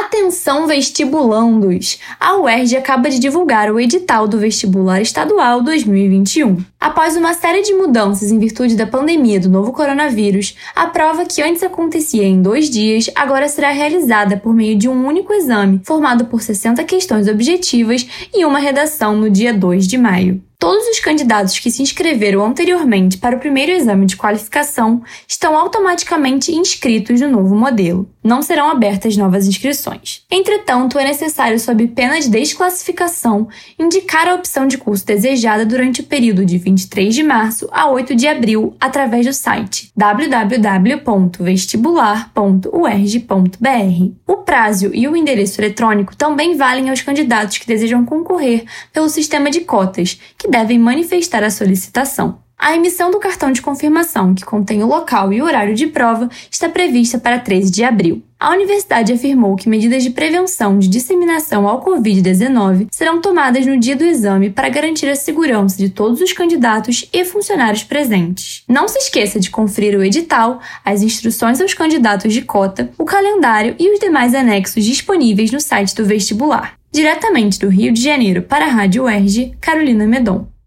Atenção vestibulandos! A UERJ acaba de divulgar o edital do vestibular estadual 2021. Após uma série de mudanças em virtude da pandemia do novo coronavírus, a prova que antes acontecia em dois dias agora será realizada por meio de um único exame, formado por 60 questões objetivas e uma redação no dia 2 de maio. Todos os candidatos que se inscreveram anteriormente para o primeiro exame de qualificação estão automaticamente inscritos no novo modelo. Não serão abertas novas inscrições. Entretanto, é necessário, sob pena de desclassificação, indicar a opção de curso desejada durante o período de 23 de março a 8 de abril através do site www.vestibular.uerj.br. O prazo e o endereço eletrônico também valem aos candidatos que desejam concorrer pelo sistema de cotas, que devem manifestar a solicitação. A emissão do cartão de confirmação, que contém o local e o horário de prova, está prevista para 13 de abril. A universidade afirmou que medidas de prevenção de disseminação ao Covid-19 serão tomadas no dia do exame para garantir a segurança de todos os candidatos e funcionários presentes. Não se esqueça de conferir o edital, as instruções aos candidatos de cota, o calendário e os demais anexos disponíveis no site do vestibular. Diretamente do Rio de Janeiro para a Rádio UERJ, Carolina Medon.